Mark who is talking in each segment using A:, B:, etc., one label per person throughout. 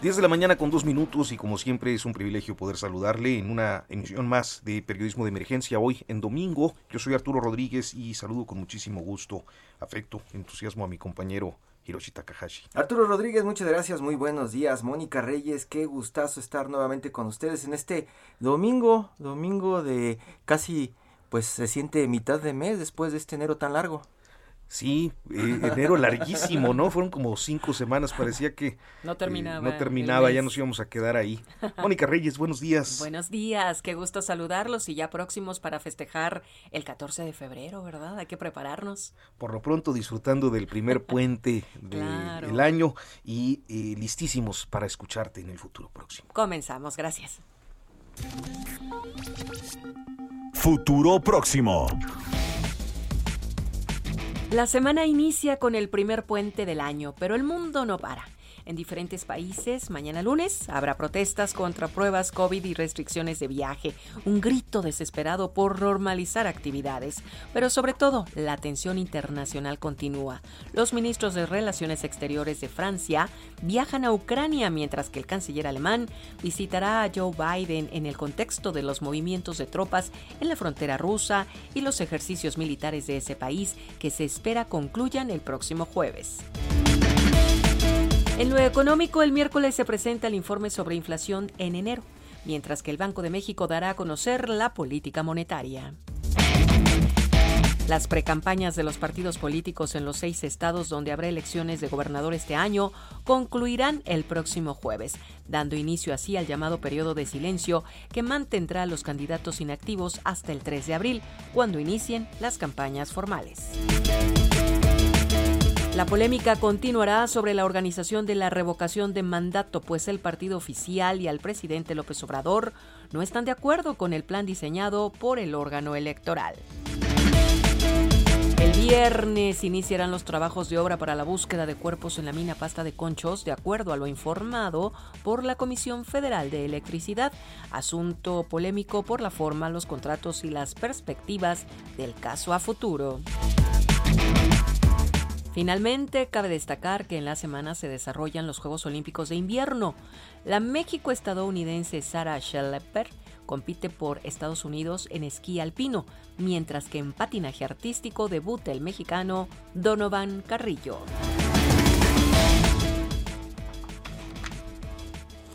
A: 10 de la mañana con dos minutos y como siempre es un privilegio poder saludarle en una emisión más de Periodismo de Emergencia hoy en domingo. Yo soy Arturo Rodríguez y saludo con muchísimo gusto, afecto, entusiasmo a mi compañero Hiroshi Takahashi.
B: Arturo Rodríguez, muchas gracias, muy buenos días. Mónica Reyes, qué gustazo estar nuevamente con ustedes en este domingo, domingo de casi, pues se siente mitad de mes después de este enero tan largo.
A: Sí, eh, enero larguísimo, ¿no? Fueron como cinco semanas, parecía que
C: no terminaba.
A: no terminaba, ya nos íbamos a quedar ahí. Mónica Reyes, buenos días.
C: Buenos días, qué gusto saludarlos y ya próximos para festejar el 14 de febrero, ¿verdad? Hay que prepararnos.
A: Por lo pronto disfrutando del primer puente del año y eh, listísimos para escucharte en el futuro próximo.
C: Comenzamos, gracias.
D: Futuro próximo.
C: La semana inicia con el primer puente del año, pero el mundo no para. En diferentes países, mañana lunes, habrá protestas contra pruebas COVID y restricciones de viaje, un grito desesperado por normalizar actividades, pero sobre todo la tensión internacional continúa. Los ministros de Relaciones Exteriores de Francia viajan a Ucrania mientras que el canciller alemán visitará a Joe Biden en el contexto de los movimientos de tropas en la frontera rusa y los ejercicios militares de ese país que se espera concluyan el próximo jueves. En lo económico, el miércoles se presenta el informe sobre inflación en enero, mientras que el Banco de México dará a conocer la política monetaria. Las precampañas de los partidos políticos en los seis estados donde habrá elecciones de gobernador este año concluirán el próximo jueves, dando inicio así al llamado periodo de silencio que mantendrá a los candidatos inactivos hasta el 3 de abril, cuando inicien las campañas formales. La polémica continuará sobre la organización de la revocación de mandato, pues el partido oficial y al presidente López Obrador no están de acuerdo con el plan diseñado por el órgano electoral. El viernes iniciarán los trabajos de obra para la búsqueda de cuerpos en la mina Pasta de Conchos, de acuerdo a lo informado por la Comisión Federal de Electricidad, asunto polémico por la forma, los contratos y las perspectivas del caso a futuro. Finalmente, cabe destacar que en la semana se desarrollan los Juegos Olímpicos de Invierno. La México-estadounidense Sarah Schlepper compite por Estados Unidos en esquí alpino, mientras que en patinaje artístico debuta el mexicano Donovan Carrillo.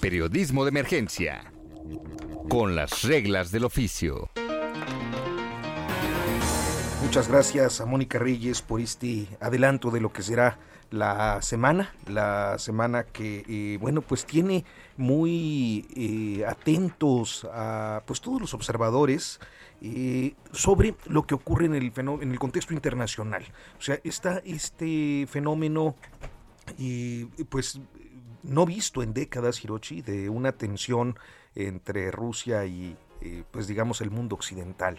E: Periodismo de emergencia. Con las reglas del oficio.
A: Muchas gracias a Mónica Reyes por este adelanto de lo que será la semana, la semana que, eh, bueno, pues tiene muy eh, atentos a pues todos los observadores eh, sobre lo que ocurre en el, en el contexto internacional. O sea, está este fenómeno, pues no visto en décadas, Hirochi, de una tensión entre Rusia y, pues digamos, el mundo occidental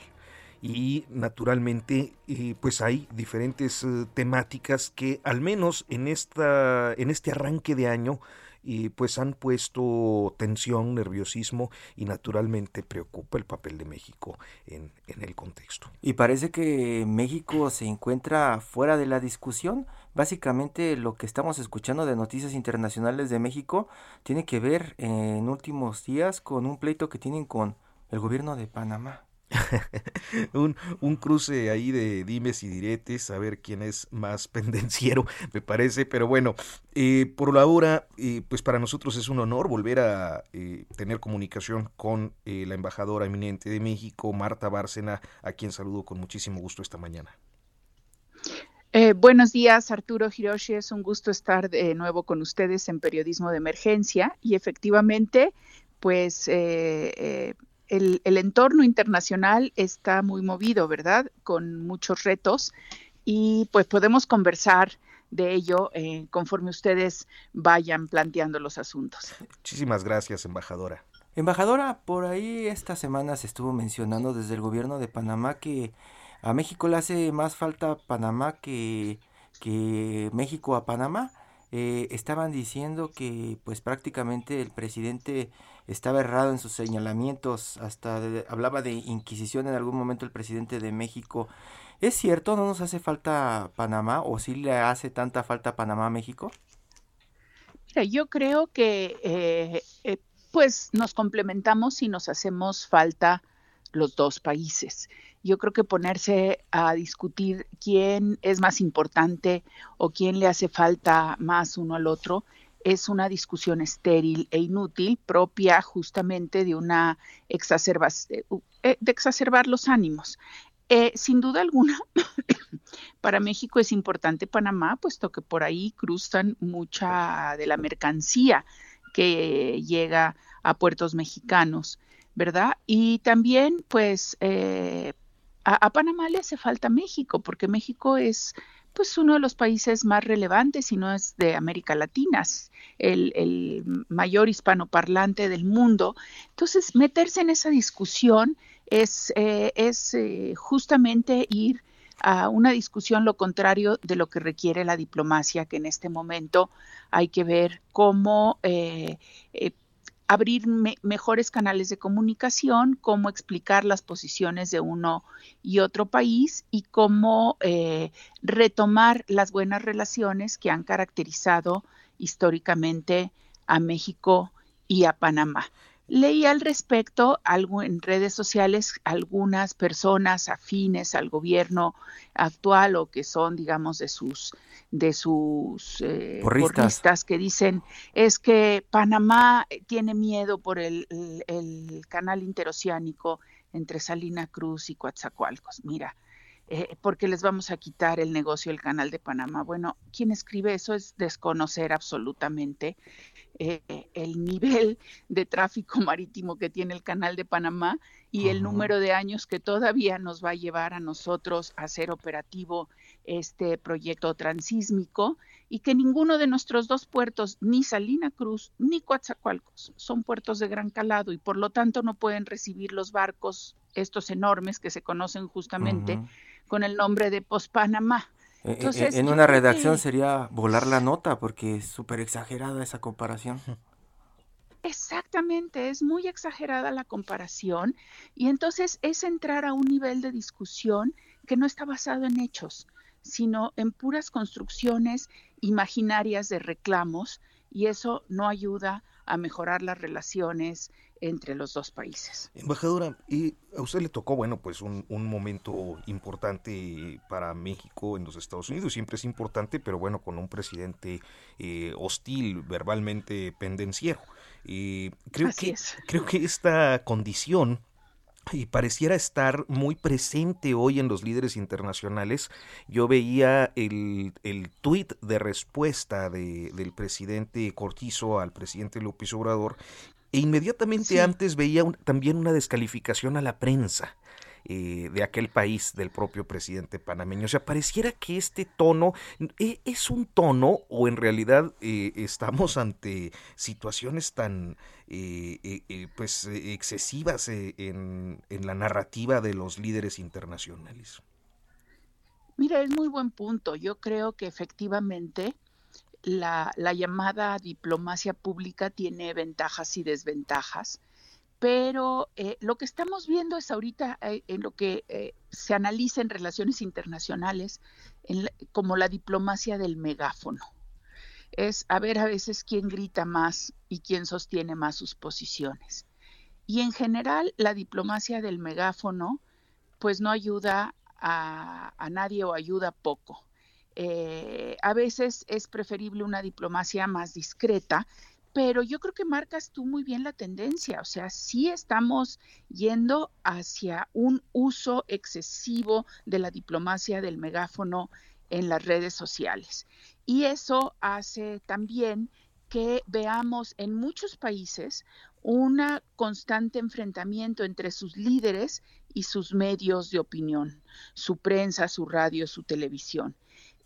A: y naturalmente eh, pues hay diferentes eh, temáticas que al menos en esta en este arranque de año eh, pues han puesto tensión, nerviosismo y naturalmente preocupa el papel de México en, en el contexto.
B: Y parece que México se encuentra fuera de la discusión. Básicamente lo que estamos escuchando de noticias internacionales de México tiene que ver en últimos días con un pleito que tienen con el gobierno de Panamá.
A: un, un, cruce ahí de dimes y diretes, a ver quién es más pendenciero, me parece, pero bueno, eh, por la hora, eh, pues para nosotros es un honor volver a eh, tener comunicación con la embajadora eminente de México, Marta Bárcena, a quien saludo con muchísimo gusto esta mañana.
F: buenos días, Arturo Hiroshi. Es un gusto estar de nuevo con ustedes en Periodismo de Emergencia y efectivamente, pues el, entorno internacional está muy movido, ¿verdad? Con muchos retos y pues podemos conversar de ello eh, conforme ustedes vayan planteando los asuntos.
A: Muchísimas gracias, embajadora.
B: Embajadora, por ahí esta semana se estuvo mencionando desde el gobierno de Panamá que a México le hace más falta Panamá que, que México a Panamá. Eh, estaban diciendo que pues prácticamente el presidente estaba errado en sus señalamientos, hasta hablaba de inquisición en algún momento el presidente de México. ¿Es cierto? ¿No nos hace falta Panamá o sí le hace tanta falta Panamá a México?
F: Mira, yo creo que eh, eh, pues nos complementamos y nos hacemos falta los dos países. Yo creo que ponerse a discutir quién es más importante o quién le hace falta más uno al otro es una discusión estéril e inútil, propia justamente de una exacerbación, eh, de exacerbar los ánimos. Eh, sin duda alguna, para México es importante Panamá, puesto que por ahí cruzan mucha de la mercancía que llega a puertos mexicanos, ¿verdad? Y también, pues, eh, a, Panamá le hace falta México, porque México es pues uno de los países más relevantes, si no es de América Latina, el, el mayor hispanoparlante del mundo. Entonces, meterse en esa discusión es, eh, es eh, justamente ir a una discusión lo contrario de lo que requiere la diplomacia, que en este momento hay que ver cómo eh, abrir mejores canales de comunicación, cómo explicar las posiciones de uno y otro país y cómo eh, retomar las buenas relaciones que han caracterizado históricamente a México y a Panamá. Leí al respecto algo en redes sociales algunas personas afines al gobierno actual o que son, digamos, de sus de sus eh, porristas. que dicen es que Panamá tiene miedo por el, el canal interoceánico entre Salina Cruz y Coatzacoalcos. Mira, eh, porque les vamos a quitar el negocio del canal de Panamá. Bueno, quien escribe eso es desconocer absolutamente eh, el nivel de tráfico marítimo que tiene el canal de Panamá y el número de años que todavía nos va a llevar a nosotros a ser operativo este proyecto transísmico y que ninguno de nuestros dos puertos, ni Salina Cruz ni Coatzacoalcos, son puertos de gran calado y por lo tanto no pueden recibir los barcos estos enormes que se conocen justamente con el nombre de Post-Panamá.
B: E, e, Entonces, en una redacción sería volar la nota porque es súper exagerada esa comparación.
F: Exactamente, es muy exagerada la comparación y entonces es entrar a un nivel de discusión que no está basado en hechos, sino en puras construcciones imaginarias de reclamos y eso no ayuda a mejorar las relaciones entre los dos países.
A: Embajadora, y a usted le tocó, bueno, pues un, momento importante para México en los Estados Unidos, siempre es importante, pero bueno, con un presidente eh, hostil, verbalmente pendenciero. y creo, que, creo que esta condición y pareciera estar muy presente hoy en los líderes internacionales. Yo veía el, el tuit de respuesta de, del presidente Cortizo al presidente López Obrador e inmediatamente antes veía también una descalificación a la prensa. Eh, de aquel país, del propio presidente panameño. O sea, pareciera que este tono eh, es un tono o en realidad eh, estamos ante situaciones tan pues excesivas en, en la narrativa de los líderes internacionales.
F: Mira, es muy buen punto. Yo creo que efectivamente la, llamada diplomacia pública tiene ventajas y desventajas, pero eh, lo que estamos viendo es ahorita eh, en lo que eh, se analiza en relaciones internacionales como la diplomacia del megáfono. Es a ver a veces quién grita más y quién sostiene más sus posiciones. Y en general la diplomacia del megáfono pues no ayuda a, nadie o ayuda poco. Eh, a veces es preferible una diplomacia más discreta, pero yo creo que marcas tú muy bien la tendencia, o sea, sí estamos yendo hacia un uso excesivo de la diplomacia del megáfono en las redes sociales. Y eso hace también que veamos en muchos países un constante enfrentamiento entre sus líderes y sus medios de opinión, su prensa, su radio, su televisión.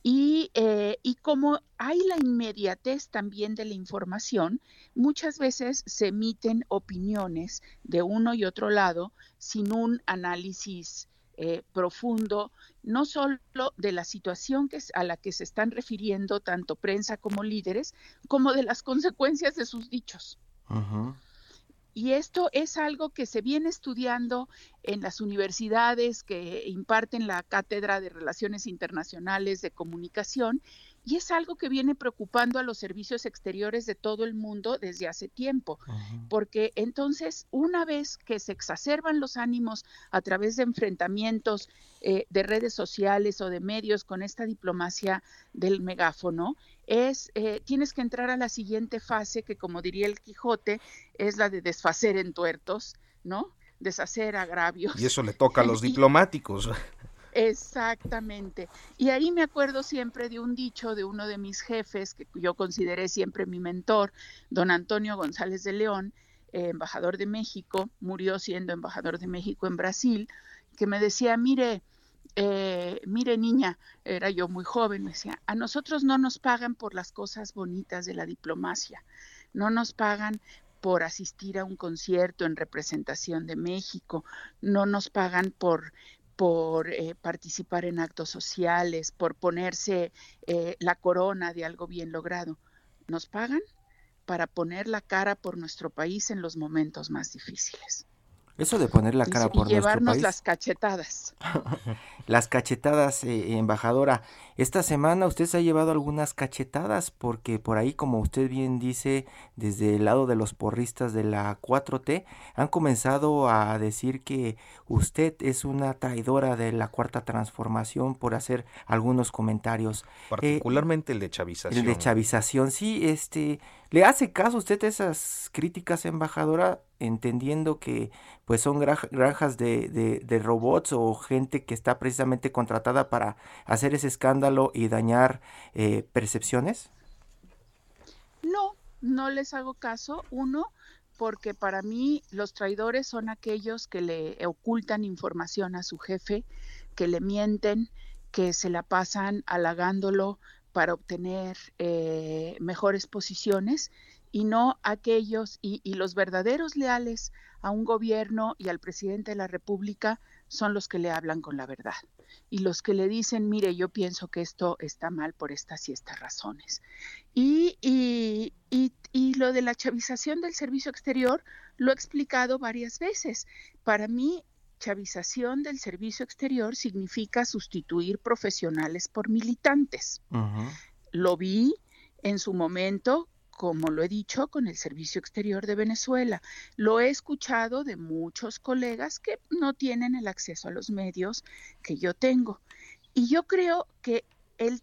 F: Y, eh, y, como hay la inmediatez también de la información, muchas veces se emiten opiniones de uno y otro lado sin un análisis eh, profundo, no solo de la situación que, a la que se están refiriendo tanto prensa como líderes, como de las consecuencias de sus dichos. Y esto es algo que se viene estudiando en las universidades que imparten la cátedra de Relaciones Internacionales de Comunicación y es algo que viene preocupando a los servicios exteriores de todo el mundo desde hace tiempo, porque entonces una vez que se exacerban los ánimos a través de enfrentamientos eh, de redes sociales o de medios con esta diplomacia del megáfono, es eh, tienes que entrar a la siguiente fase que como diría el Quijote es la de desfacer en tuertos, ¿no? Deshacer agravios.
A: Y eso le toca a los diplomáticos.
F: Exactamente. Y ahí me acuerdo siempre de un dicho de uno de mis jefes, que yo consideré siempre mi mentor, don Antonio González de León, eh, embajador de México, murió siendo embajador de México en Brasil, que me decía, mire, eh, mire niña, era yo muy joven, me decía, a nosotros no nos pagan por las cosas bonitas de la diplomacia, no nos pagan por asistir a un concierto en representación de México, no nos pagan por por eh, participar en actos sociales, por ponerse eh, la corona de algo bien logrado. Nos pagan para poner la cara por nuestro país en los momentos más difíciles.
B: Eso de poner la cara por
F: y llevarnos las cachetadas.
B: las cachetadas, eh, embajadora. Esta semana usted se ha llevado algunas cachetadas porque por ahí, como usted bien dice, desde el lado de los porristas de la 4T, han comenzado a decir que usted es una traidora de la cuarta transformación por hacer algunos comentarios.
A: Eh, Particularmente el de chavización.
B: El de chavización, sí, este, ¿le hace caso usted a esas críticas, embajadora? Entendiendo que pues son granjas de, de, robots o gente que está precisamente contratada para hacer ese escándalo y dañar eh, percepciones?
F: No, no les hago caso. Uno, porque para mí los traidores son aquellos que le ocultan información a su jefe, que le mienten, que se la pasan halagándolo para obtener eh, mejores posiciones y no aquellos y, los verdaderos leales a un gobierno y al presidente de la República son los que le hablan con la verdad y los que le dicen, mire, yo pienso que esto está mal por estas y estas razones. Y, y, y, y lo de la chavización del servicio exterior lo he explicado varias veces. Para mí, chavización del servicio exterior significa sustituir profesionales por militantes. Lo vi en su momento como lo he dicho, con el Servicio Exterior de Venezuela. Lo he escuchado de muchos colegas que no tienen el acceso a los medios que yo tengo. Y yo creo que el,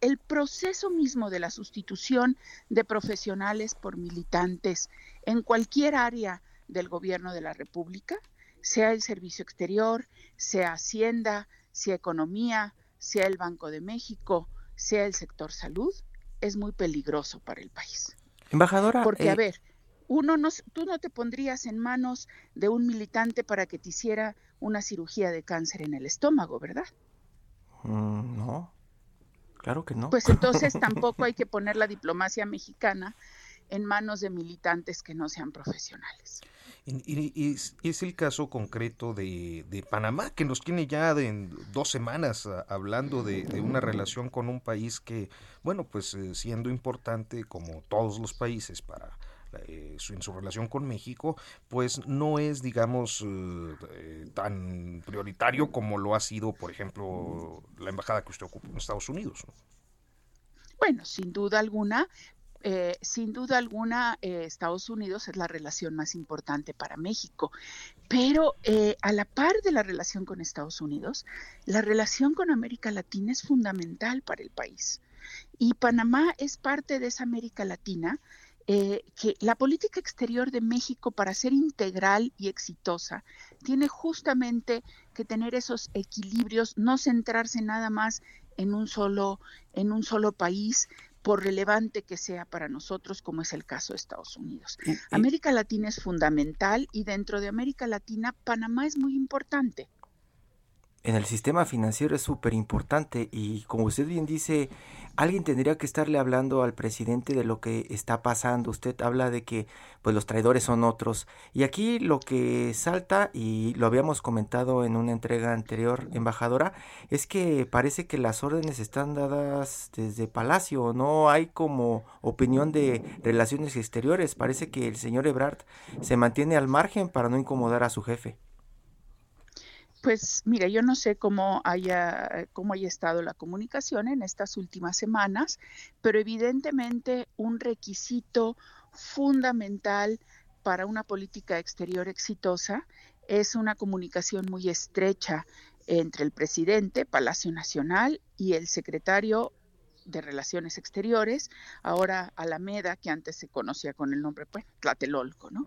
F: el, proceso mismo de la sustitución de profesionales por militantes en cualquier área del gobierno de la República, sea el Servicio Exterior, sea Hacienda, sea Economía, sea el Banco de México, sea el sector salud, es muy peligroso para el país.
B: Embajadora.
F: Porque, a eh, ver, uno no, tú no te pondrías en manos de un militante para que te hiciera una cirugía de cáncer en el estómago, ¿verdad?
B: Mm, no, claro que no.
F: Pues entonces tampoco hay que poner la diplomacia mexicana en manos de militantes que no sean profesionales.
A: Y, es, el caso concreto de, Panamá, que nos tiene ya de dos semanas hablando de, una relación con un país que, bueno, pues eh, siendo importante como todos los países para eh, en su relación con México, pues no es, digamos, eh, tan prioritario como lo ha sido, por ejemplo, la embajada que usted ocupa en Estados Unidos.
F: Bueno, sin duda alguna, eh, sin duda alguna, eh, Estados Unidos es la relación más importante para México, pero eh, a la par de la relación con Estados Unidos, la relación con América Latina es fundamental para el país. Y Panamá es parte de esa América Latina que la política exterior de México para ser integral y exitosa tiene justamente que tener esos equilibrios, no centrarse nada más en un solo, en un solo país, por relevante que sea para nosotros, como es el caso de Estados Unidos. América Latina es fundamental y dentro de América Latina Panamá es muy importante
B: en el sistema financiero es súper importante y como usted bien dice, alguien tendría que estarle hablando al presidente de lo que está pasando. Usted habla de que pues los traidores son otros y aquí lo que salta y lo habíamos comentado en una entrega anterior, embajadora, es que parece que las órdenes están dadas desde Palacio, no hay como opinión de relaciones exteriores, parece que el señor Ebrard se mantiene al margen para no incomodar a su jefe.
F: Pues mira, yo no sé cómo haya, cómo haya estado la comunicación en estas últimas semanas, pero evidentemente un requisito fundamental para una política exterior exitosa es una comunicación muy estrecha entre el presidente, Palacio Nacional, y el secretario de Relaciones Exteriores, ahora Alameda, que antes se conocía con el nombre pues, Tlatelolco. ¿no?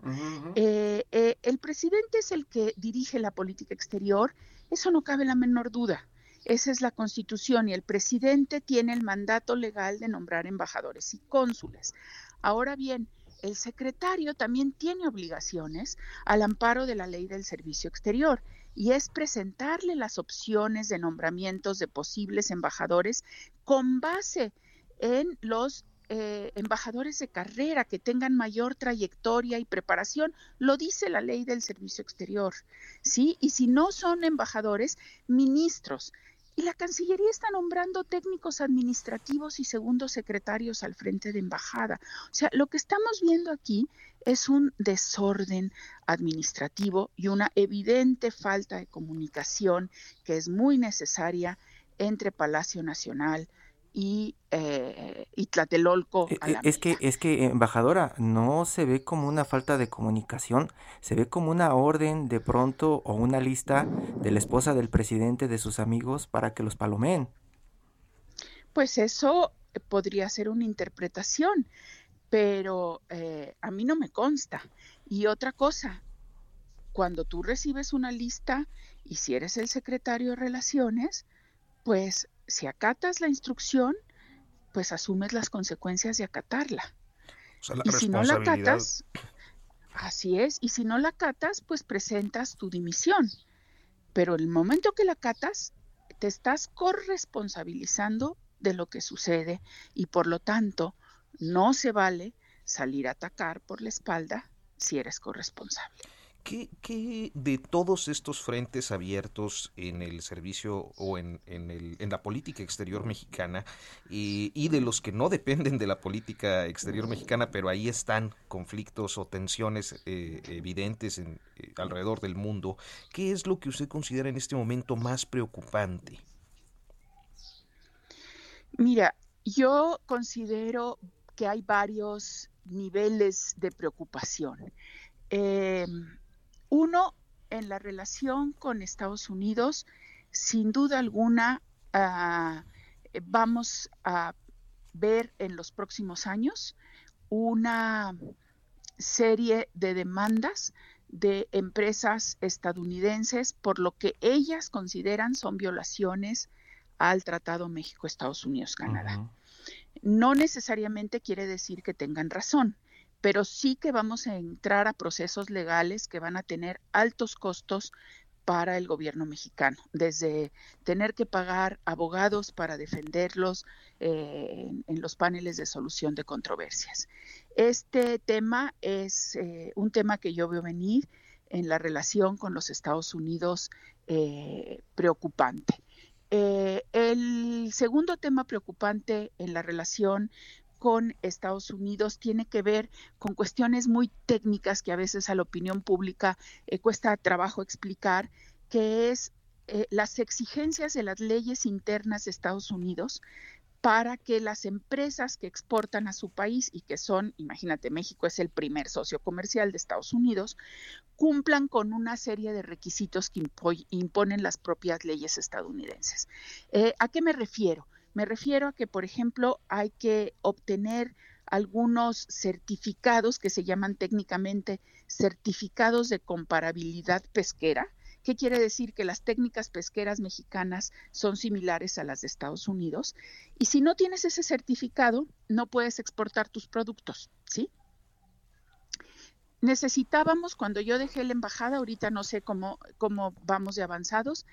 F: Eh, eh, el presidente es el que dirige la política exterior, eso no cabe la menor duda. Esa es la constitución y el presidente tiene el mandato legal de nombrar embajadores y cónsules. Ahora bien, el secretario también tiene obligaciones al amparo de la ley del servicio exterior y es presentarle las opciones de nombramientos de posibles embajadores con base en los eh, embajadores de carrera que tengan mayor trayectoria y preparación, lo dice la ley del servicio exterior, ¿sí? Y si no son embajadores, ministros. Y la Cancillería está nombrando técnicos administrativos y segundos secretarios al frente de embajada. O sea, lo que estamos viendo aquí es un desorden administrativo y una evidente falta de comunicación que es muy necesaria entre Palacio Nacional y, eh, Tlatelolco.
B: Eh, eh, es que, es que, embajadora, no se ve como una falta de comunicación, se ve como una orden de pronto o una lista de la esposa del presidente de sus amigos para que los palomeen.
F: Pues eso podría ser una interpretación pero eh, a mí no me consta. Y otra cosa, cuando tú recibes una lista y si eres el secretario de relaciones, pues si acatas la instrucción, pues asumes las consecuencias de acatarla. y si no la acatas, así es, y si no la acatas, pues presentas tu dimisión. Pero el momento que la acatas, te estás corresponsabilizando de lo que sucede y por lo tanto no se vale salir a atacar por la espalda si eres corresponsable.
A: ¿Qué, de todos estos frentes abiertos en el servicio o en, el, en la política exterior mexicana y, de los que no dependen de la política exterior mexicana, pero ahí están conflictos o tensiones eh, evidentes en, eh, alrededor del mundo, ¿qué es lo que usted considera en este momento más preocupante?
F: Mira, yo considero que hay varios niveles de preocupación. Eh, uno, en la relación con Estados Unidos, sin duda alguna, ah, vamos a ver en los próximos años una serie de demandas de empresas estadounidenses por lo que ellas consideran son violaciones al Tratado México-Estados Unidos-Canadá. No necesariamente quiere decir que tengan razón, pero sí que vamos a entrar a procesos legales que van a tener altos costos para el gobierno mexicano, desde tener que pagar abogados para defenderlos eh, en, los paneles de solución de controversias. Este tema es eh, un tema que yo veo venir en la relación con los Estados Unidos eh, preocupante. El segundo tema preocupante en la relación con Estados Unidos tiene que ver con cuestiones muy técnicas que a veces a la opinión pública eh, cuesta trabajo explicar, que es eh, las exigencias de las leyes internas de Estados Unidos para que las empresas que exportan a su país y que son, imagínate, México es el primer socio comercial de Estados Unidos, cumplan con una serie de requisitos que imponen las propias leyes estadounidenses. Eh, ¿A qué me refiero? Me refiero a que, por ejemplo, hay que obtener algunos certificados que se llaman técnicamente certificados de comparabilidad pesquera, ¿Qué quiere decir? Que las técnicas pesqueras mexicanas son similares a las de Estados Unidos. Y si no tienes ese certificado, no puedes exportar tus productos, ¿sí? Necesitábamos, cuando yo dejé la embajada, ahorita no sé cómo, cómo vamos de avanzados,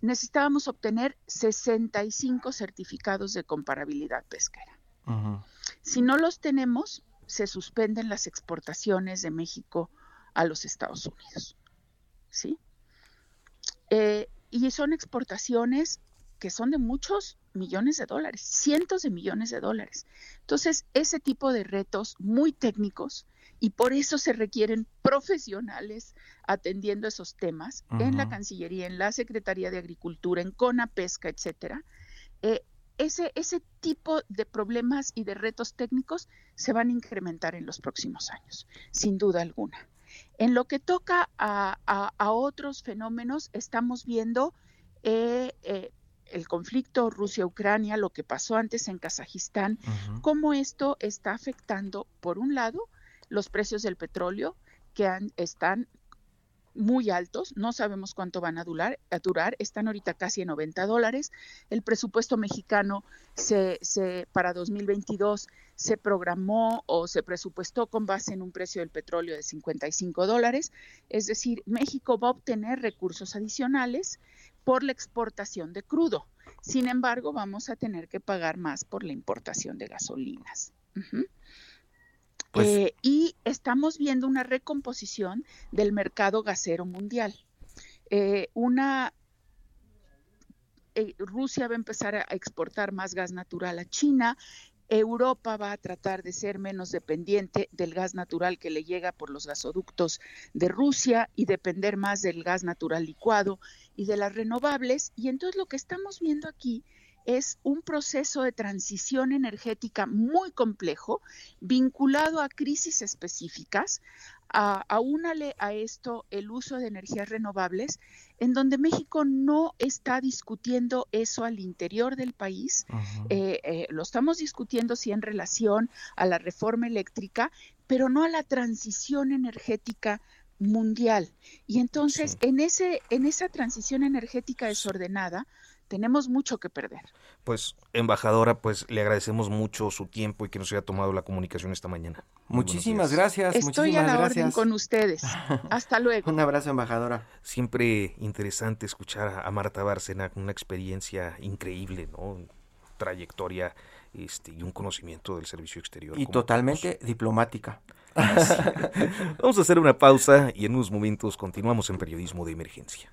F: necesitábamos obtener 65 certificados de comparabilidad pesquera. Si no los tenemos, se suspenden las exportaciones de México a los Estados Unidos. ¿Sí? Eh, y son exportaciones que son de muchos millones de dólares, cientos de millones de dólares. Entonces, ese tipo de retos muy técnicos y por eso se requieren profesionales atendiendo esos temas en la Cancillería, en la Secretaría de Agricultura, en CONAPESCA, etcétera. Eh, ese, ese tipo de problemas y de retos técnicos se van a incrementar en los próximos años, sin duda alguna. En lo que toca a, otros fenómenos, estamos viendo eh, eh, el conflicto Rusia-Ucrania, lo que pasó antes en Kazajistán, cómo esto está afectando, por un lado, los precios del petróleo, que están muy altos, no sabemos cuánto van a durar, a durar están ahorita casi en 90 dólares. El presupuesto mexicano se, se, para 2022 se programó o se presupuestó con base en un precio del petróleo de 55 dólares, es decir, México va a obtener recursos adicionales por la exportación de crudo. Sin embargo, vamos a tener que pagar más por la importación de gasolinas. Pues eh, y estamos viendo una recomposición del mercado gasero mundial. Eh, una eh, Rusia va a empezar a exportar más gas natural a China. Europa va a tratar de ser menos dependiente del gas natural que le llega por los gasoductos de Rusia y depender más del gas natural licuado y de las renovables. Y entonces lo que estamos viendo aquí es un proceso de transición energética muy complejo, vinculado a crisis específicas. A, aúnale a esto el uso de energías renovables, en donde México no está discutiendo eso al interior del país, eh, eh, lo estamos discutiendo sí en relación a la reforma eléctrica, pero no a la transición energética mundial. Y entonces, en, ese, en esa transición energética desordenada, tenemos mucho que perder.
A: Pues, embajadora, pues le agradecemos mucho su tiempo y que nos haya tomado la comunicación esta mañana.
B: muchísimas gracias.
F: Estoy
B: a
F: la orden con ustedes. Hasta luego.
B: Un abrazo, embajadora.
A: Siempre interesante escuchar a Marta Bárcena, una experiencia increíble, ¿no? Trayectoria este, y un conocimiento del servicio exterior.
B: Y totalmente diplomática.
A: Vamos a hacer una pausa y en unos momentos continuamos en periodismo de emergencia.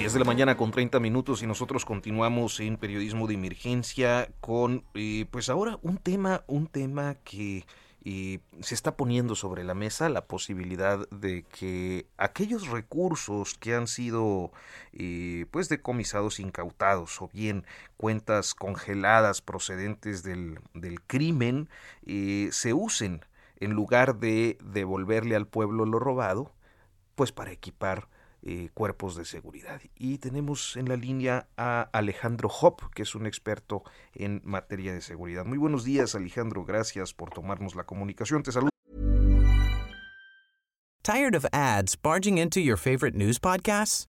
A: 10 de la mañana con 30 minutos y nosotros continuamos en periodismo de emergencia con, eh, pues ahora un tema, un tema que eh, se está poniendo sobre la mesa, la posibilidad de que aquellos recursos que han sido, eh, pues decomisados, incautados o bien cuentas congeladas procedentes del, del crimen, se usen en lugar de devolverle al pueblo lo robado, pues para equipar eh, cuerpos de seguridad. Y tenemos en la línea a Alejandro Hop, que es un experto en materia de seguridad. Muy buenos días, Alejandro. Gracias por tomarnos la comunicación. Te saludo.
G: Tired of ads barging into your favorite news podcasts?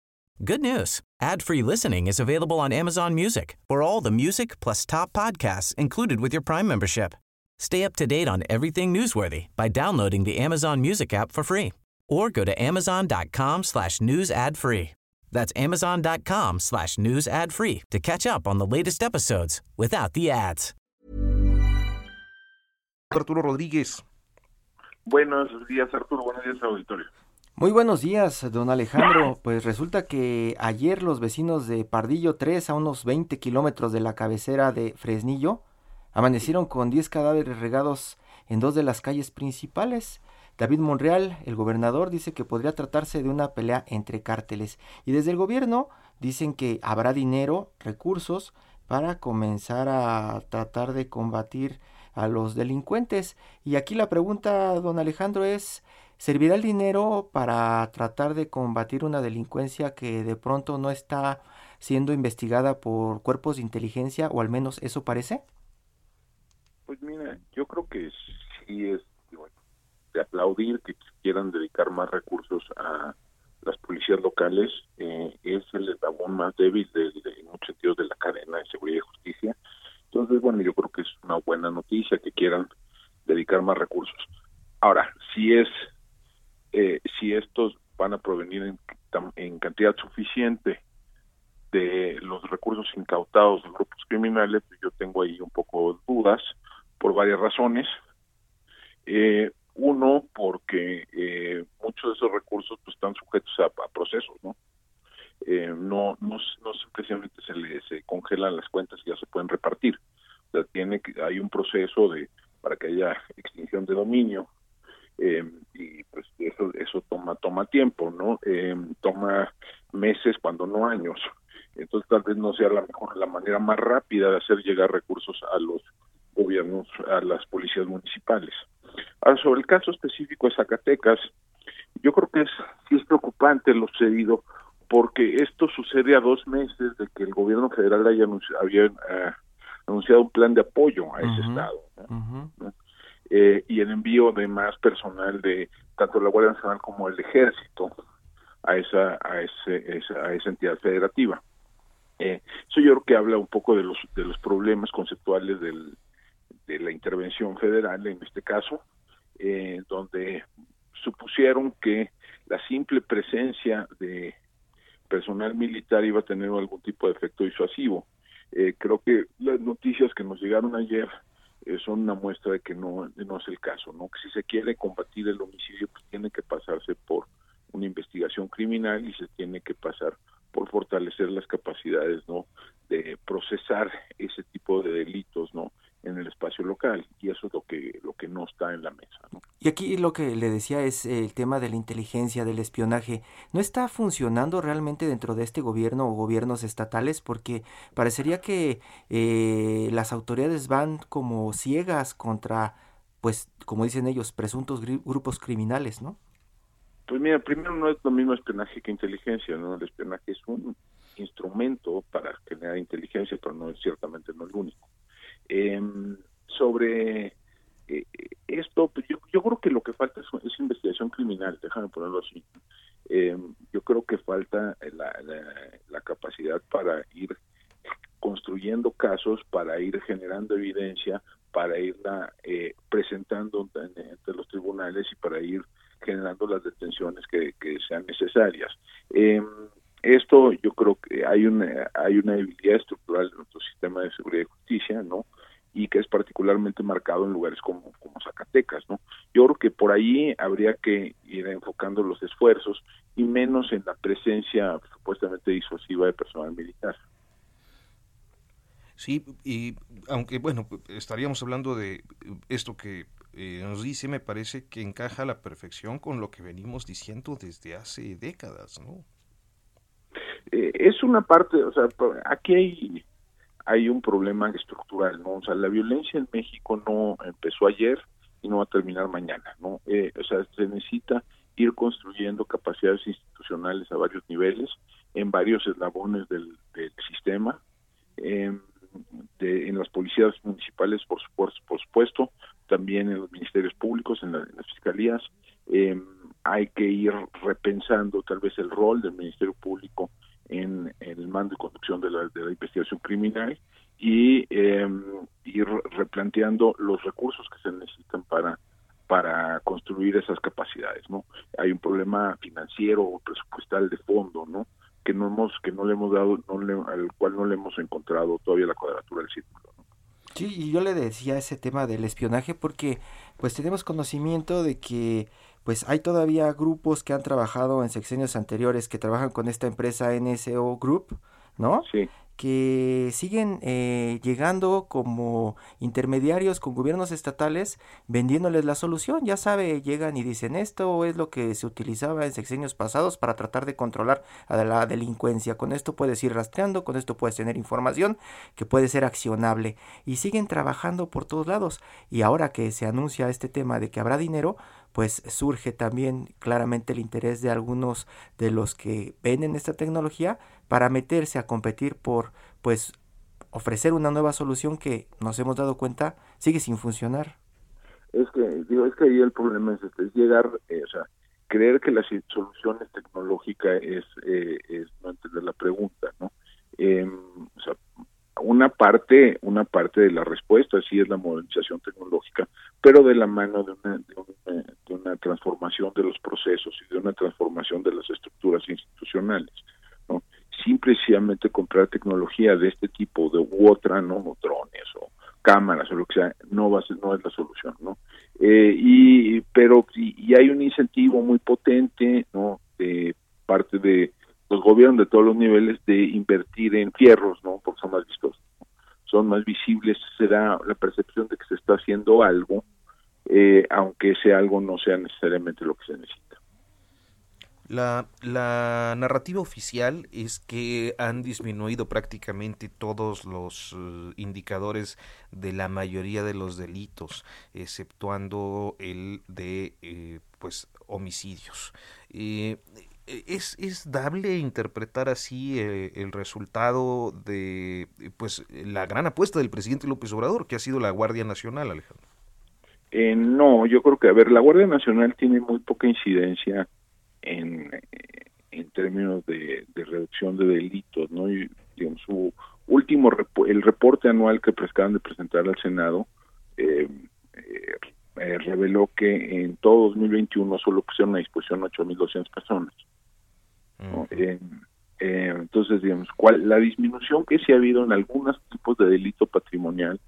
G: Good news. Ad-free listening is available on Amazon Music for all the music plus top podcasts included with your Prime membership. Stay up to date on everything newsworthy by downloading the Amazon Music app for free or go to amazon.com slash news ad free. That's amazon.com slash news ad free to catch up on the latest episodes without the ads.
A: Arturo Rodríguez.
H: Buenos días, Arturo. Buenos días, auditorio.
B: Muy buenos días, don Alejandro. Pues resulta que ayer los vecinos de Pardillo 3, a unos 20 kilómetros de la cabecera de Fresnillo, amanecieron con 10 cadáveres regados en dos de las calles principales. David Monreal, el gobernador, dice que podría tratarse de una pelea entre cárteles. Y desde el gobierno dicen que habrá dinero, recursos, para comenzar a tratar de combatir a los delincuentes. Y aquí la pregunta, don Alejandro, es, ¿servirá el dinero para tratar de combatir una delincuencia que de pronto no está siendo investigada por cuerpos de inteligencia, o al menos eso parece?
H: Pues mira, yo creo que sí es de aplaudir que quieran dedicar más recursos a las policías locales. Eh, es el eslabón más débil de, en muchos sentidos de la cadena de seguridad y justicia. Entonces, bueno, yo creo que es una buena noticia que quieran dedicar más recursos. Ahora, si es, eh, si estos van a provenir en, en cantidad suficiente de los recursos incautados de grupos criminales, yo tengo ahí un poco dudas por varias razones. Eh, uno, porque eh, muchos de esos recursos pues, están sujetos a, procesos, ¿no? Eh, no, no, no simplemente se les se congelan las cuentas y ya se pueden repartir. O sea, tiene que, hay un proceso de para que haya extinción de dominio eh, y pues eso eso toma toma tiempo, ¿no? Eh, toma meses cuando no años. Entonces tal vez sea la manera más rápida de hacer llegar recursos a los gobiernos, a las policías municipales. Ahora, sobre el caso específico de Zacatecas, yo creo que es, sí es preocupante lo sucedido, porque esto sucede a dos meses de que el gobierno federal haya anunciado, había eh, anunciado un plan de apoyo a ese estado. Eh, y el envío de más personal de tanto la Guardia Nacional como el Ejército a esa a ese, a esa entidad federativa. Eh, eso yo creo que habla un poco de los de los problemas conceptuales del, de la intervención federal en este caso, eh, donde supusieron que la simple presencia de personal militar iba a tener algún tipo de efecto disuasivo. Eh, creo que las noticias que nos llegaron ayer eh, son una muestra de que no, no es el caso, ¿no? Que si se quiere combatir el homicidio, pues tiene que pasarse por una investigación criminal y se tiene que pasar por fortalecer las capacidades, ¿no? De procesar ese tipo de delitos, ¿no? en el espacio local y eso es lo que lo que no está en la mesa
B: y aquí lo que le decía es el tema de la inteligencia del espionaje no está funcionando realmente dentro de este gobierno o gobiernos estatales porque parecería que eh, las autoridades van como ciegas contra pues como dicen ellos presuntos grupos criminales no
H: pues mira primero no es lo mismo espionaje que inteligencia no el espionaje es un instrumento para generar inteligencia pero no es ciertamente no el único eh, sobre eh, esto, pues yo, yo, creo que lo que falta es, investigación criminal, déjame ponerlo así. Eh, yo creo que falta la, la, capacidad para ir construyendo casos, para ir generando evidencia, para irla eh, presentando ante los tribunales y para ir generando las detenciones que, que sean necesarias. Eh, esto yo creo que hay una hay una debilidad estructural de nuestro sistema de seguridad y justicia, ¿no? y que es particularmente marcado en lugares como, como Zacatecas, ¿no? Yo creo que por ahí habría que ir enfocando los esfuerzos y menos en la presencia supuestamente disuasiva de personal militar.
A: Sí, y aunque bueno, estaríamos hablando de esto que eh, nos dice, me parece que encaja a la perfección con lo que venimos diciendo desde hace décadas, ¿no?
H: Eh, es una parte, o sea, aquí hay hay un problema estructural, ¿no? O sea, la violencia en México no empezó ayer y no va a terminar mañana, ¿no? Eh, o sea, se necesita ir construyendo capacidades institucionales a varios niveles, en varios eslabones del, sistema, em, en las policías municipales, por supuesto, por supuesto, también en los ministerios públicos, en, las fiscalías. Em, hay que ir repensando tal vez el rol del Ministerio Público en, el mando y conducción de la, de la investigación criminal y em, ir replanteando los recursos que se necesitan para para construir esas capacidades, ¿no? Hay un problema financiero o presupuestal de fondo, ¿no? Que no hemos que no le hemos dado no al cual no le hemos encontrado todavía la cuadratura del círculo.
B: Sí, y yo le decía ese tema del espionaje porque pues tenemos conocimiento de que pues hay todavía grupos que han trabajado en sexenios anteriores que trabajan con esta empresa NSO Group, ¿no?
H: Sí
B: que siguen eh, llegando como intermediarios con gobiernos estatales vendiéndoles la solución. Ya sabe, llegan y dicen esto es lo que se utilizaba en sexenios pasados para tratar de controlar a la delincuencia. Con esto puedes ir rastreando, con esto puedes tener información que puede ser accionable. Y siguen trabajando por todos lados. Y ahora que se anuncia este tema de que habrá dinero, pues surge también claramente el interés de algunos de los que venden esta tecnología para meterse a competir por pues ofrecer una nueva solución que nos hemos dado cuenta sigue sin funcionar.
H: Es que digo es que ahí el problema es, este, es llegar, eh, o sea, creer que la solución es tecnológica es, eh, es no entender la pregunta, ¿no? Eh, o sea, una parte, una parte de la respuesta sí es la modernización tecnológica, pero de la mano de una, de una, transformación de los procesos y de una transformación de las estructuras institucionales. Simplemente comprar tecnología de este tipo de u otra, no drones o cámaras o lo que sea, no va a ser, no es la solución, ¿no? Eh, y pero y, hay un incentivo muy potente, ¿no? De parte de los gobiernos de todos los niveles de invertir en fierros, ¿no? Porque son más vistos, son más visibles, se da la percepción de que se está haciendo algo, eh, aunque ese algo no sea necesariamente lo que se necesita.
A: La, la, narrativa oficial es que han disminuido prácticamente todos los eh, indicadores de la mayoría de los delitos, exceptuando el de eh, pues homicidios. E, ¿Es, ¿Es dable interpretar así eh, el resultado de pues la gran apuesta del presidente López Obrador, que ha sido la Guardia Nacional, Alejandro?
H: Eh, no, yo creo que, a ver, la Guardia Nacional tiene muy poca incidencia en, en términos de, reducción de delitos, ¿no? Y, digamos, su último, el reporte anual que acaban de presentar al Senado, eh, eh, reveló que en todo 2021 solo pusieron a disposición 8.200 personas. Eh, eh, entonces, digamos, ¿cuál, la disminución que sí ha habido en algunos tipos de delito patrimonial,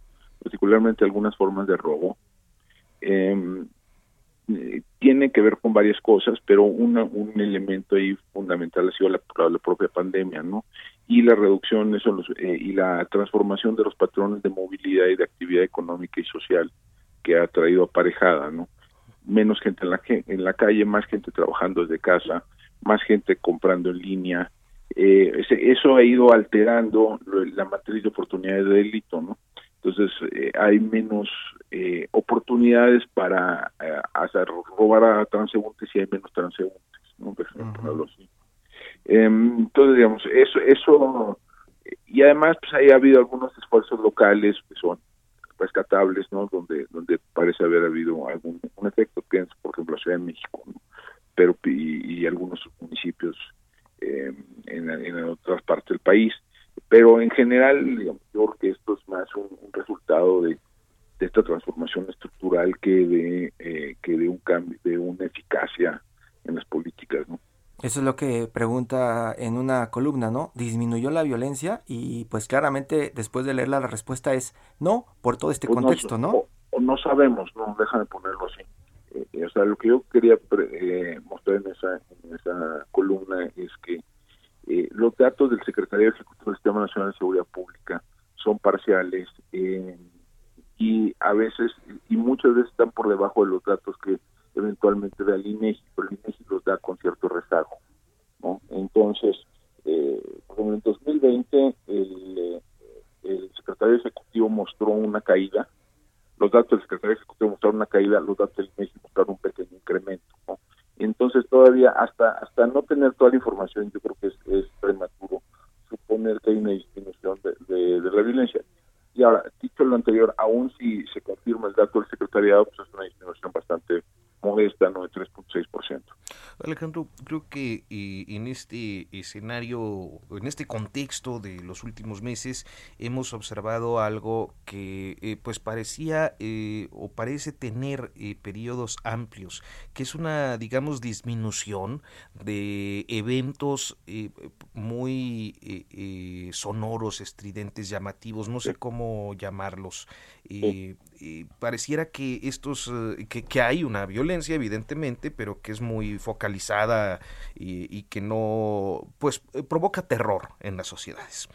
H: particularmente algunas formas de robo, tiene que ver con varias cosas, pero una, un elemento ahí fundamental ha sido la, propia pandemia, ¿no? Y la reducción eso, y la transformación de los patrones de movilidad y de actividad económica y social que ha traído aparejada, ¿no? Menos gente en la, en la calle, más gente trabajando desde casa, más gente comprando en línea. Eh, eso ha ido alterando la matriz de oportunidades de delito, ¿no? Entonces eh, hay menos eh, oportunidades para hacer robar a transeúntes y hay menos transeúntes, ¿no? Em, entonces, digamos, eso, eso, y además pues ahí ha habido algunos esfuerzos locales que son rescatables, ¿no? Donde, donde parece haber habido algún un efecto, pienso, por ejemplo, la Ciudad de México, ¿no? pero y, algunos municipios eh, en, otras partes del país. Pero en general, digamos, yo creo que esto es más un, resultado de, esta transformación estructural que de eh, que de un cambio, de una eficacia en las políticas, ¿no?
B: Eso es lo que pregunta en una columna, ¿no? ¿Disminuyó la violencia? Y pues claramente después de leerla la respuesta es no, por todo este pues contexto, ¿no?
H: O, no sabemos, no, déjame ponerlo así. Eh, o sea, lo que yo quería eh, mostrar en esa, en esa columna es que eh, los datos del Secretario Ejecutivo del Sistema Nacional de Seguridad Pública son parciales y a veces, y muchas veces están por debajo de los datos que eventualmente da el INEGI, pero el INEGI los da con cierto rezago. ¿no? Entonces, como en 2020 el, el secretario ejecutivo mostró una caída los datos del secretario ejecutivo mostraron una caída, los datos del INEGI mostraron un pequeño incremento. ¿no? Entonces, tener toda la información, yo creo que es, prematuro suponer que hay una disminución de, la violencia. Y ahora, dicho lo anterior, aún si se confirma el dato del secretariado, pues es una disminución bastante modesta, ¿no? De 3.6%.
A: Alejandro, creo que eh, en este escenario, en este contexto de los últimos meses, hemos observado algo que eh, pues parecía eh, o parece tener periodos amplios, que es una, digamos, disminución de eventos muy sonoros, estridentes, llamativos, no sé cómo llamarlos. Pareciera que estos, que, que hay una violencia, evidentemente, pero que es muy focalizada y, que no, pues, eh, provoca terror en las sociedades.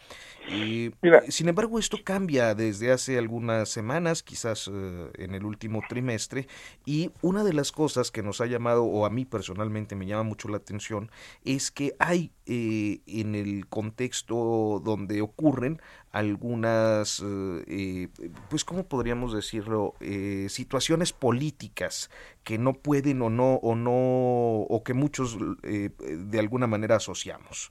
A: Y, sin embargo, esto cambia desde hace algunas semanas, quizás eh, en el último trimestre, y una de las cosas que nos ha llamado, o a mí personalmente me llama mucho la atención, es que hay eh, en el contexto donde ocurren algunas, eh, pues, ¿cómo podríamos decirlo? situaciones políticas que no pueden o no, o no, o que muchos de alguna manera asociamos.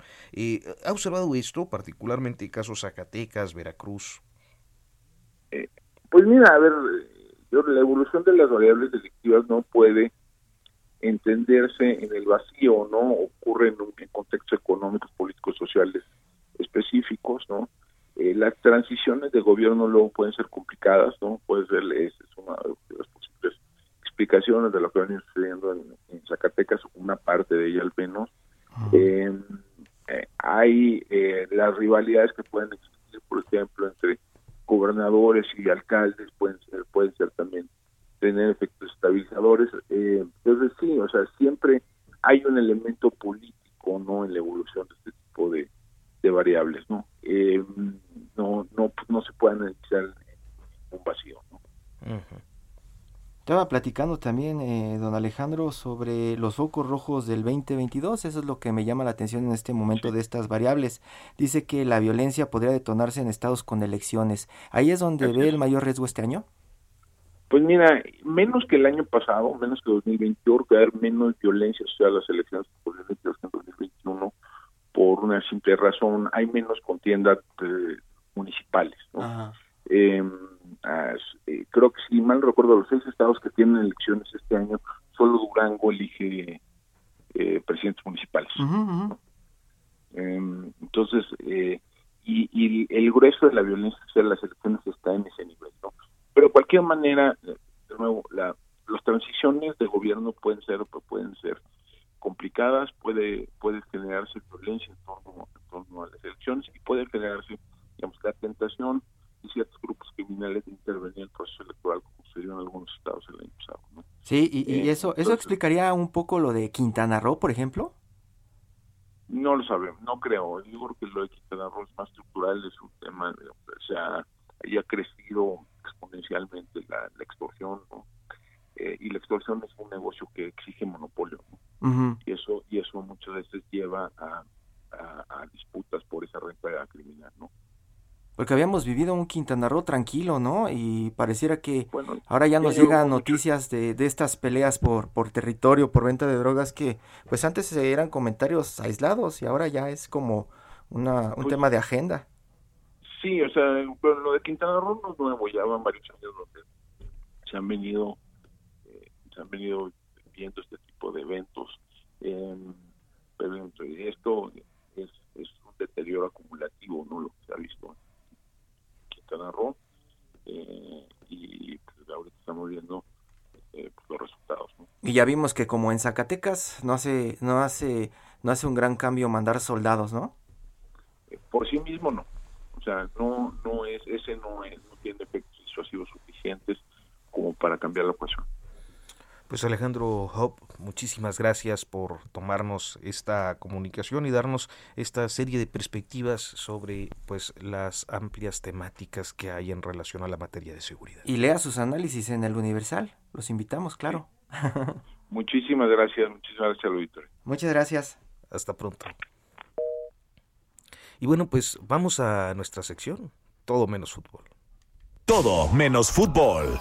A: ¿Ha observado esto, particularmente en casos Zacatecas, Veracruz?
H: Eh, pues mira, a ver, la evolución de las variables delictivas no puede entenderse en el vacío, ¿no? Ocurre en, contextos económicos, políticos, sociales específicos, ¿no? Eh, las transiciones de gobierno luego pueden ser complicadas, ¿no? Puede ser, es, una de las posibles explicaciones de lo que viene sucediendo en, Zacatecas, una parte de ella al menos. Eh, eh, hay eh, las rivalidades que pueden existir, por ejemplo, entre gobernadores y alcaldes pueden ser, pueden ser también tener efectos estabilizadores. Eh, entonces sí, o sea, siempre hay un elemento político, ¿no? En la evolución de este tipo de, variables, ¿no? no, no, no se puede analizar en un vacío, ¿no?
B: Estaba platicando también, eh, don Alejandro, sobre los focos rojos del 2022. Eso es lo que me llama la atención en este momento de estas variables. Dice que la violencia podría detonarse en estados con elecciones. ¿Ahí es donde ve el mayor riesgo este año?
H: Pues mira, menos que el año pasado, menos que 2021, que haber menos violencia social en las elecciones que en 2021, por una simple razón, hay menos contiendas eh, municipales. ¿no? Eh, eh, creo que si mal recuerdo, los seis estados que tienen elecciones este año, solo Durango elige eh, presidentes municipales. Em, entonces, eh, y, el grueso de la violencia social las elecciones está en ese nivel. ¿no? Pero de cualquier manera, de nuevo, la, las transiciones de gobierno pueden ser pueden ser complicadas, puede puede generarse violencia en torno, en torno a las elecciones y puede generarse, digamos, la tentación ciertos grupos criminales de intervenir en el proceso electoral como sucedió en algunos estados el año pasado.
B: Sí, y, eh, eso eso explicaría un poco lo de Quintana Roo, por ejemplo.
H: No lo sabemos, no creo. Yo creo que lo de Quintana Roo es más estructural, es un tema, de, o sea, ha crecido exponencialmente la, extorsión, eh, y la extorsión es un negocio que exige monopolio, y eso y eso muchas veces lleva a, a disputas por esa renta criminal, ¿no?
B: Porque habíamos vivido un Quintana Roo tranquilo, ¿no? Y pareciera que ahora ya nos llegan noticias de, de, estas peleas por, por territorio, por venta de drogas, que pues antes eran comentarios aislados y ahora ya es como una, un pues tema de agenda.
H: Sí, o sea, lo de Quintana Roo no es nuevo, ya van varios años donde se han venido, eh, se han venido viendo este tipo de eventos. pero esto es, es un deterioro acumulativo, ¿no? Lo que se ha visto Quintana eh, y pues, ahorita estamos viendo eh, pues, los resultados.
B: Y ya vimos que como en Zacatecas no hace no hace no hace un gran cambio mandar soldados, ¿no?
H: Eh, por sí mismo no, o sea no no es ese no es no tiene efectos disuasivos suficientes como para cambiar la ecuación.
A: Pues Alejandro Hope, muchísimas gracias por tomarnos esta comunicación y darnos esta serie de perspectivas sobre pues las amplias temáticas que hay en relación a la materia de seguridad.
B: Y lea sus análisis en el Universal. Los invitamos, claro.
H: muchísimas gracias, muchísimas gracias, Víctor.
B: Muchas gracias.
A: Hasta pronto. Y bueno, pues vamos a nuestra sección, todo menos fútbol.
D: Todo menos fútbol.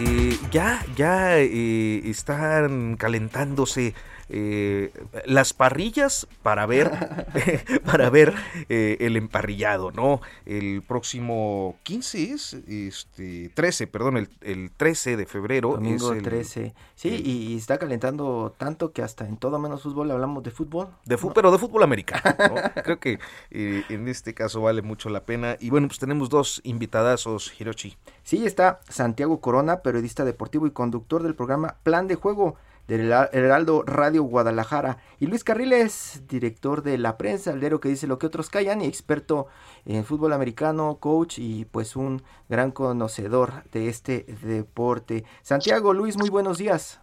A: Eh, ya, ya eh, están calentándose eh, las parrillas para ver para ver eh, el emparrillado, ¿no? El próximo 15 es, este, 13, perdón, el, el 13 de febrero.
B: Domingo
A: es el,
B: 13. Sí, y, y está calentando tanto que hasta en todo menos fútbol hablamos de fútbol.
A: De fu- Pero de fútbol americano. ¿no? Creo que eh, en este caso vale mucho la pena. Y bueno, pues tenemos dos invitadazos, Hiroshi.
B: Sí, está Santiago Corona, periodista deportivo y conductor del programa Plan de Juego del Hera- Heraldo Radio Guadalajara. Y Luis Carriles, director de la prensa, el diario que dice lo que otros callan y experto en fútbol americano, coach y pues un gran conocedor de este deporte. Santiago, Luis, muy buenos días.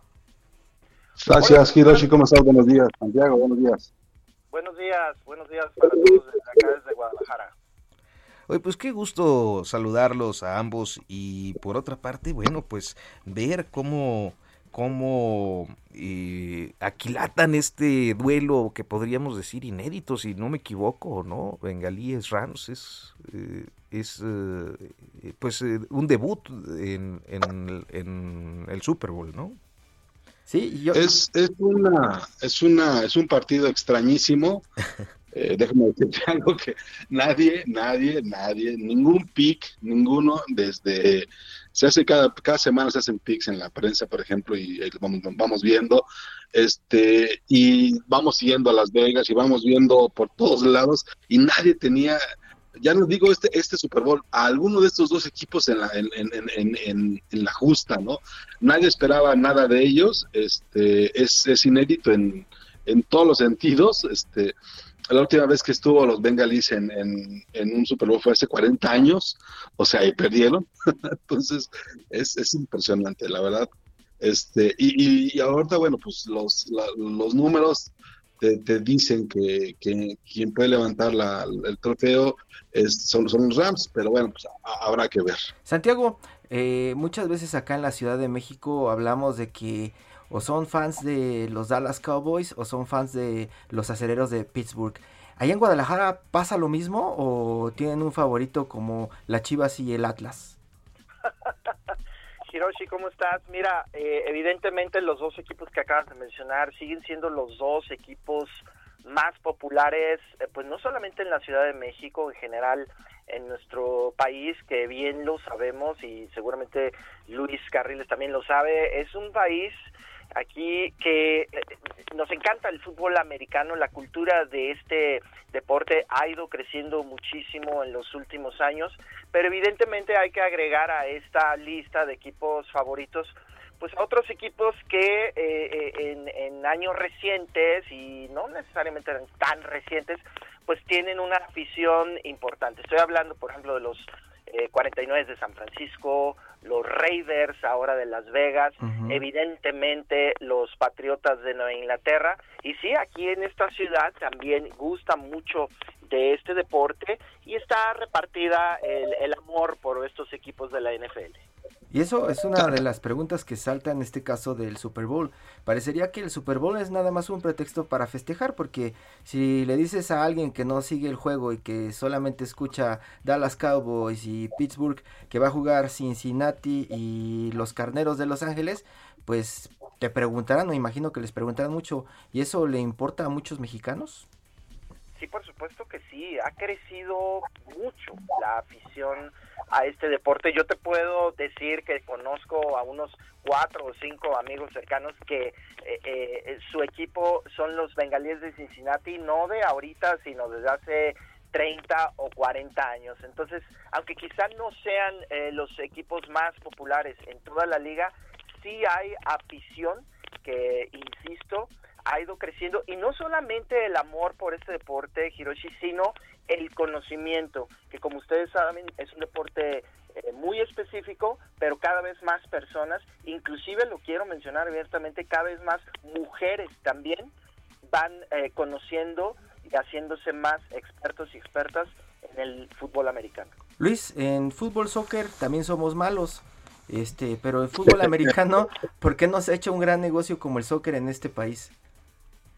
I: Gracias, Hiroshi. ¿Cómo estás? Buenos días. Santiago, buenos días.
J: Buenos días, buenos días para todos desde acá, desde Guadalajara.
A: Oye, pues qué gusto saludarlos a ambos y por otra parte, bueno, pues ver cómo, cómo eh, aquilatan este duelo que podríamos decir inédito, si no me equivoco, ¿no? Bengalíes Rams es, eh, es eh, pues eh, un debut en, en- en el Super Bowl, ¿no?
B: Sí, yo...
I: Es, es, una, es, una, es un partido extrañísimo. Eh, déjame decirte algo que nadie, nadie, nadie, ningún pick, ninguno, desde, se hace cada, cada semana se hacen picks en la prensa, por ejemplo, y ahí vamos, vamos viendo, este, y vamos siguiendo a Las Vegas y vamos viendo por todos lados, y nadie tenía, ya no digo este, este Super Bowl, a alguno de estos dos equipos en la, en, en, en, en la justa, ¿no? Nadie esperaba nada de ellos, este, es, es inédito en, en todos los sentidos, este, la última vez que estuvo los Bengalis en, un Super Bowl fue hace 40 años, o sea, y perdieron. Entonces, es, es impresionante, la verdad. Este, y, y, ahorita, bueno, pues los, la- los números te, dicen que, que quien puede levantar la, el trofeo es, son, son los Rams, pero bueno, pues habrá que ver.
B: Santiago, eh, muchas veces acá en la Ciudad de México hablamos de que o son fans de los Dallas Cowboys o son fans de los acereros de Pittsburgh. ¿Allá en Guadalajara pasa lo mismo o tienen un favorito como la Chivas y el Atlas?
J: Hiroshi, ¿cómo estás? Mira, eh, evidentemente los dos equipos que acabas de mencionar siguen siendo los dos equipos más populares, eh, pues no solamente en la Ciudad de México, en general en nuestro país, que bien lo sabemos y seguramente Luis Carriles también lo sabe, es un país aquí que eh, nos encanta el fútbol americano, la cultura de este deporte ha ido creciendo muchísimo en los últimos años, pero evidentemente hay que agregar a esta lista de equipos favoritos pues otros equipos que eh, eh, en, en años recientes y no necesariamente tan recientes pues tienen una afición importante. Estoy hablando, por ejemplo, de los eh, 49 de San Francisco, los Raiders ahora de Las Vegas, evidentemente los Patriotas de Nueva Inglaterra y sí, aquí en esta ciudad también gusta mucho de este deporte y está repartida el, el amor por estos equipos de la NFL.
B: Y eso es una de las preguntas que salta en este caso del Super Bowl. Parecería que el Super Bowl es nada más un pretexto para festejar, porque si le dices a alguien que no sigue el juego y que solamente escucha Dallas Cowboys y Pittsburgh, que va a jugar Cincinnati y los Carneros de Los Ángeles, pues te preguntarán, me imagino que les preguntarán mucho, ¿y eso le importa a muchos mexicanos?
J: Sí, por supuesto que sí, ha crecido mucho la afición a este deporte. Yo te puedo decir que conozco a unos cuatro o cinco amigos cercanos que eh, eh, su equipo son los bengalíes de Cincinnati, no de ahorita, sino desde hace 30 o 40 años. Entonces, aunque quizás no sean eh, los equipos más populares en toda la liga, sí hay afición que, insisto, ha ido creciendo y no solamente el amor por este deporte, Hiroshi, sino el conocimiento, que como ustedes saben es un deporte eh, muy específico, pero cada vez más personas, inclusive lo quiero mencionar abiertamente, cada vez más mujeres también van eh, conociendo y haciéndose más expertos y expertas en el fútbol americano.
B: Luis, en fútbol soccer también somos malos. Este, pero el fútbol americano, ¿por qué no se ha hecho un gran negocio como el soccer en este país?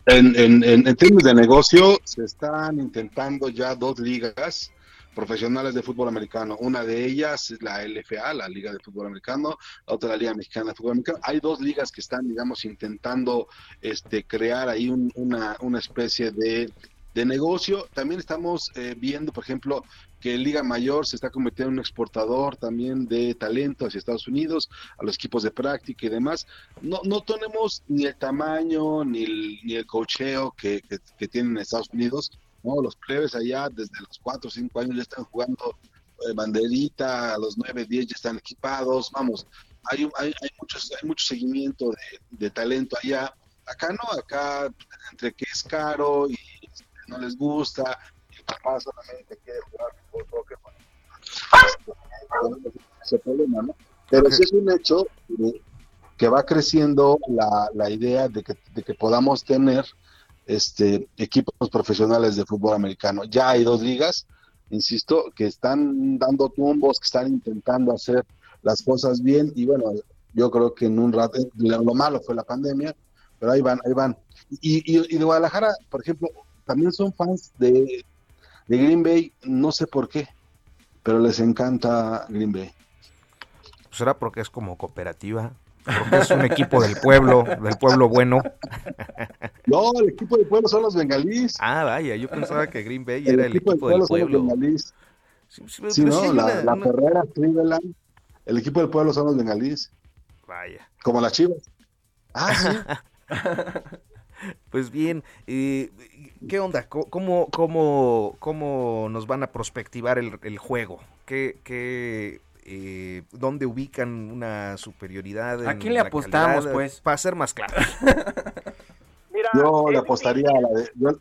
I: En, en, en, en términos de negocio, se están intentando ya dos ligas. profesionales de fútbol americano. Una de ellas es la LFA, la Liga de Fútbol Americano, la otra la Liga Mexicana de Fútbol Americano. Hay dos ligas que están, digamos, intentando este, crear ahí una, una especie de, de negocio. También estamos eh, viendo, por ejemplo, que Liga Mayor se está convirtiendo en un exportador también de talento hacia Estados Unidos, a los equipos de práctica y demás. No, no tenemos ni el tamaño ni el, ni el cocheo que, que, tienen en Estados Unidos. No, los plebes allá desde los 4 o 5 años ya están jugando eh, banderita, a los 9, 10 ya están equipados. Vamos, hay, hay, hay, muchos, hay mucho seguimiento de, de talento allá. Acá no, acá entre que es caro y no les gusta, el papá solamente quiere jugar fútbol, ese problema, ¿no? Pero sí es un hecho que va creciendo la, la idea de que, de que podamos tener este equipos profesionales de fútbol americano. Ya hay dos ligas, insisto, que están dando tumbos, que están intentando hacer las cosas bien y bueno, yo creo que en un rato, lo malo fue la pandemia, pero ahí van, ahí van. Y, y, y de Guadalajara, por ejemplo, también son fans de, Green Bay, no sé por qué, pero les encanta Green Bay.
A: ¿Será porque es como cooperativa? Porque es un equipo del pueblo, del pueblo bueno.
I: No, el equipo del pueblo son los bengalíes.
A: Ah, vaya, yo pensaba que Green Bay era el equipo, del pueblo. Son los bengalíes.
I: Sí, no, la, la Ferrera, Cleveland, el equipo del pueblo son los bengalíes.
A: Vaya.
I: Como las chivas. Ah, sí.
A: Pues bien, eh, ¿qué onda? ¿Cómo, cómo, ¿Cómo nos van a prospectivar el, juego? ¿Qué, qué, eh, ¿Dónde ubican una superioridad?
B: ¿A quién le apostamos, pues?
A: Para ser más claro.
I: yo le apostaría a la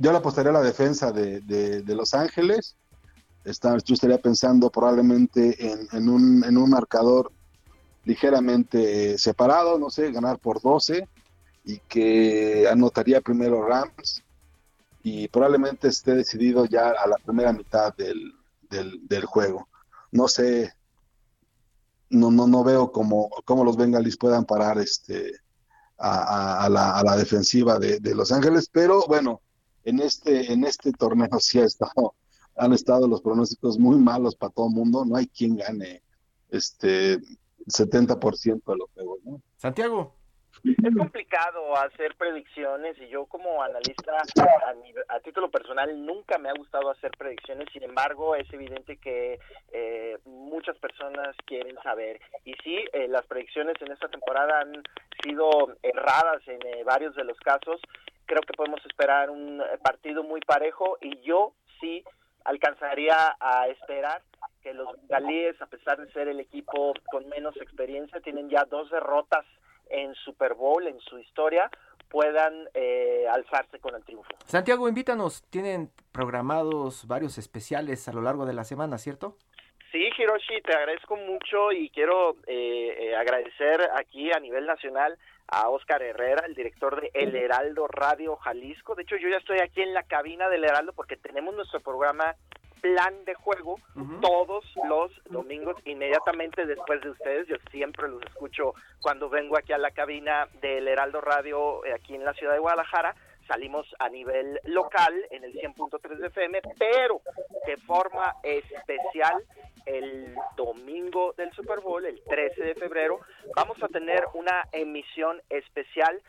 I: yo, le apostaría a la defensa de, de, Los Ángeles. Está, yo estaría pensando probablemente en, en, un, en un marcador ligeramente separado, no sé, ganar por 12 y que anotaría primero Rams y probablemente esté decidido ya a la primera mitad del, del, juego. No sé, no, no, no veo cómo, cómo los bengalis puedan parar este a, la, a la, defensiva de, Los Ángeles, pero bueno, en este, en este torneo sí ha estado, han estado los pronósticos muy malos para todo el mundo, no hay quien gane este 70% de los juegos, ¿no?
B: Santiago.
J: Es complicado hacer predicciones y yo como analista a, título personal nunca me ha gustado hacer predicciones, sin embargo es evidente que eh, muchas personas quieren saber. Y sí, eh, las predicciones en esta temporada han sido erradas en eh, varios de los casos, creo que podemos esperar un partido muy parejo y yo sí alcanzaría a esperar que los galíes, a pesar de ser el equipo con menos experiencia, tienen ya dos derrotas en Super Bowl, en su historia, puedan eh, alzarse con el triunfo.
B: Santiago, invítanos, tienen programados varios especiales a lo largo de la semana, ¿cierto?
J: Sí, Hiroshi, te agradezco mucho y quiero eh, eh, agradecer aquí a nivel nacional a Oscar Herrera, el director de El Heraldo Radio Jalisco. De hecho, yo ya estoy aquí en la cabina del Heraldo porque tenemos nuestro programa plan de juego todos los domingos inmediatamente después de ustedes. Yo siempre los escucho cuando vengo aquí a la cabina del Heraldo Radio eh, aquí en la ciudad de Guadalajara. Salimos a nivel local en el 100.3 de FM, pero de forma especial el domingo del Super Bowl, el 13 de febrero, vamos a tener una emisión especial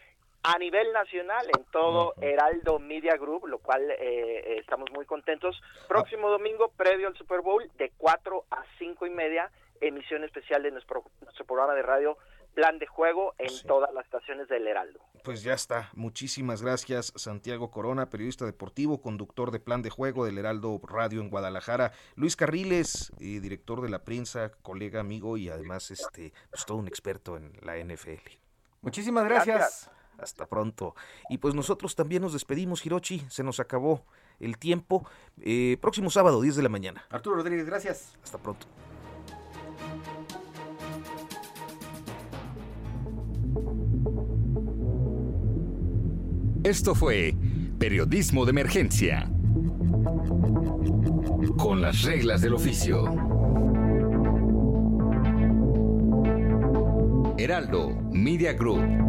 J: a nivel nacional en todo Heraldo Media Group, lo cual eh, eh, estamos muy contentos. Próximo domingo, previo al Super Bowl, de 4 a 5 y media, emisión especial de nuestro, nuestro programa de radio Plan de Juego en todas las estaciones del Heraldo.
A: Pues ya está. Muchísimas gracias, Santiago Corona, periodista deportivo, conductor de Plan de Juego del Heraldo Radio en Guadalajara. Luis Carriles, eh, director de la prensa, colega, amigo y además este, pues, todo un experto en la NFL.
B: Muchísimas gracias.
A: Hasta pronto. Y pues nosotros también nos despedimos, Hirochi. Se nos acabó el tiempo. Eh, próximo sábado, 10 de la mañana.
B: Arturo Rodríguez, gracias.
A: Hasta pronto.
E: Esto fue Periodismo de Emergencia. Con las reglas del oficio. Heraldo Media Group.